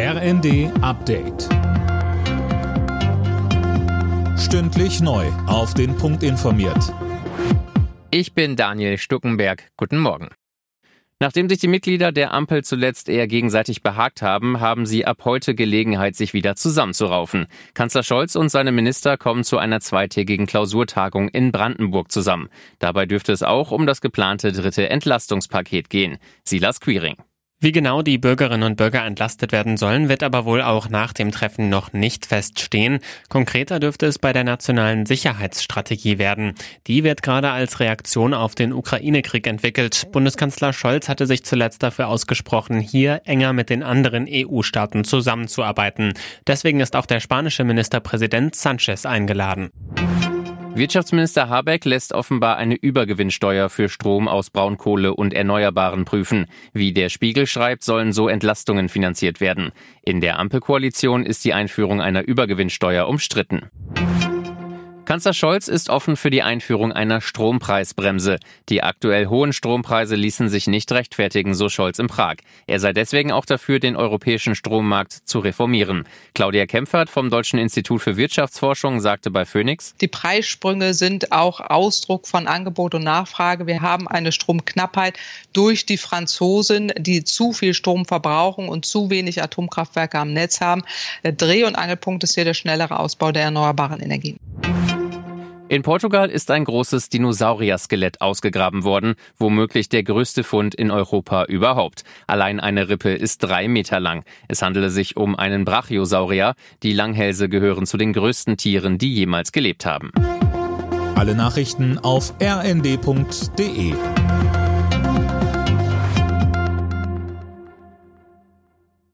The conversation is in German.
RND Update. Stündlich neu. Auf den Punkt informiert. Ich bin Daniel Stuckenberg. Guten Morgen. Nachdem sich die Mitglieder der Ampel zuletzt eher gegenseitig behagt haben, haben sie ab heute Gelegenheit, sich wieder zusammenzuraufen. Kanzler Scholz und seine Minister kommen zu einer zweitägigen Klausurtagung in Brandenburg zusammen. Dabei dürfte es auch um das geplante dritte Entlastungspaket gehen. Silas Quiring. Wie genau die Bürgerinnen und Bürger entlastet werden sollen, wird aber wohl auch nach dem Treffen noch nicht feststehen. Konkreter dürfte es bei der nationalen Sicherheitsstrategie werden. Die wird gerade als Reaktion auf den Ukraine-Krieg entwickelt. Bundeskanzler Scholz hatte sich zuletzt dafür ausgesprochen, hier enger mit den anderen EU-Staaten zusammenzuarbeiten. Deswegen ist auch der spanische Ministerpräsident Sanchez eingeladen. Wirtschaftsminister Habeck lässt offenbar eine Übergewinnsteuer für Strom aus Braunkohle und Erneuerbaren prüfen. Wie der Spiegel schreibt, sollen so Entlastungen finanziert werden. In der Ampelkoalition ist die Einführung einer Übergewinnsteuer umstritten. Kanzler Scholz ist offen für die Einführung einer Strompreisbremse. Die aktuell hohen Strompreise ließen sich nicht rechtfertigen, so Scholz in Prag. Er sei deswegen auch dafür, den europäischen Strommarkt zu reformieren. Claudia Kempfert vom Deutschen Institut für Wirtschaftsforschung sagte bei Phoenix, Die Preissprünge sind auch Ausdruck von Angebot und Nachfrage. Wir haben eine Stromknappheit durch die Franzosen, die zu viel Strom verbrauchen und zu wenig Atomkraftwerke am Netz haben. Der Dreh- und Angelpunkt ist hier der schnellere Ausbau der erneuerbaren Energien. In Portugal ist ein großes Dinosaurier-Skelett ausgegraben worden, womöglich der größte Fund in Europa überhaupt. Allein eine Rippe ist drei Meter lang. Es handele sich um einen Brachiosaurier. Die Langhälse gehören zu den größten Tieren, die jemals gelebt haben. Alle Nachrichten auf rnd.de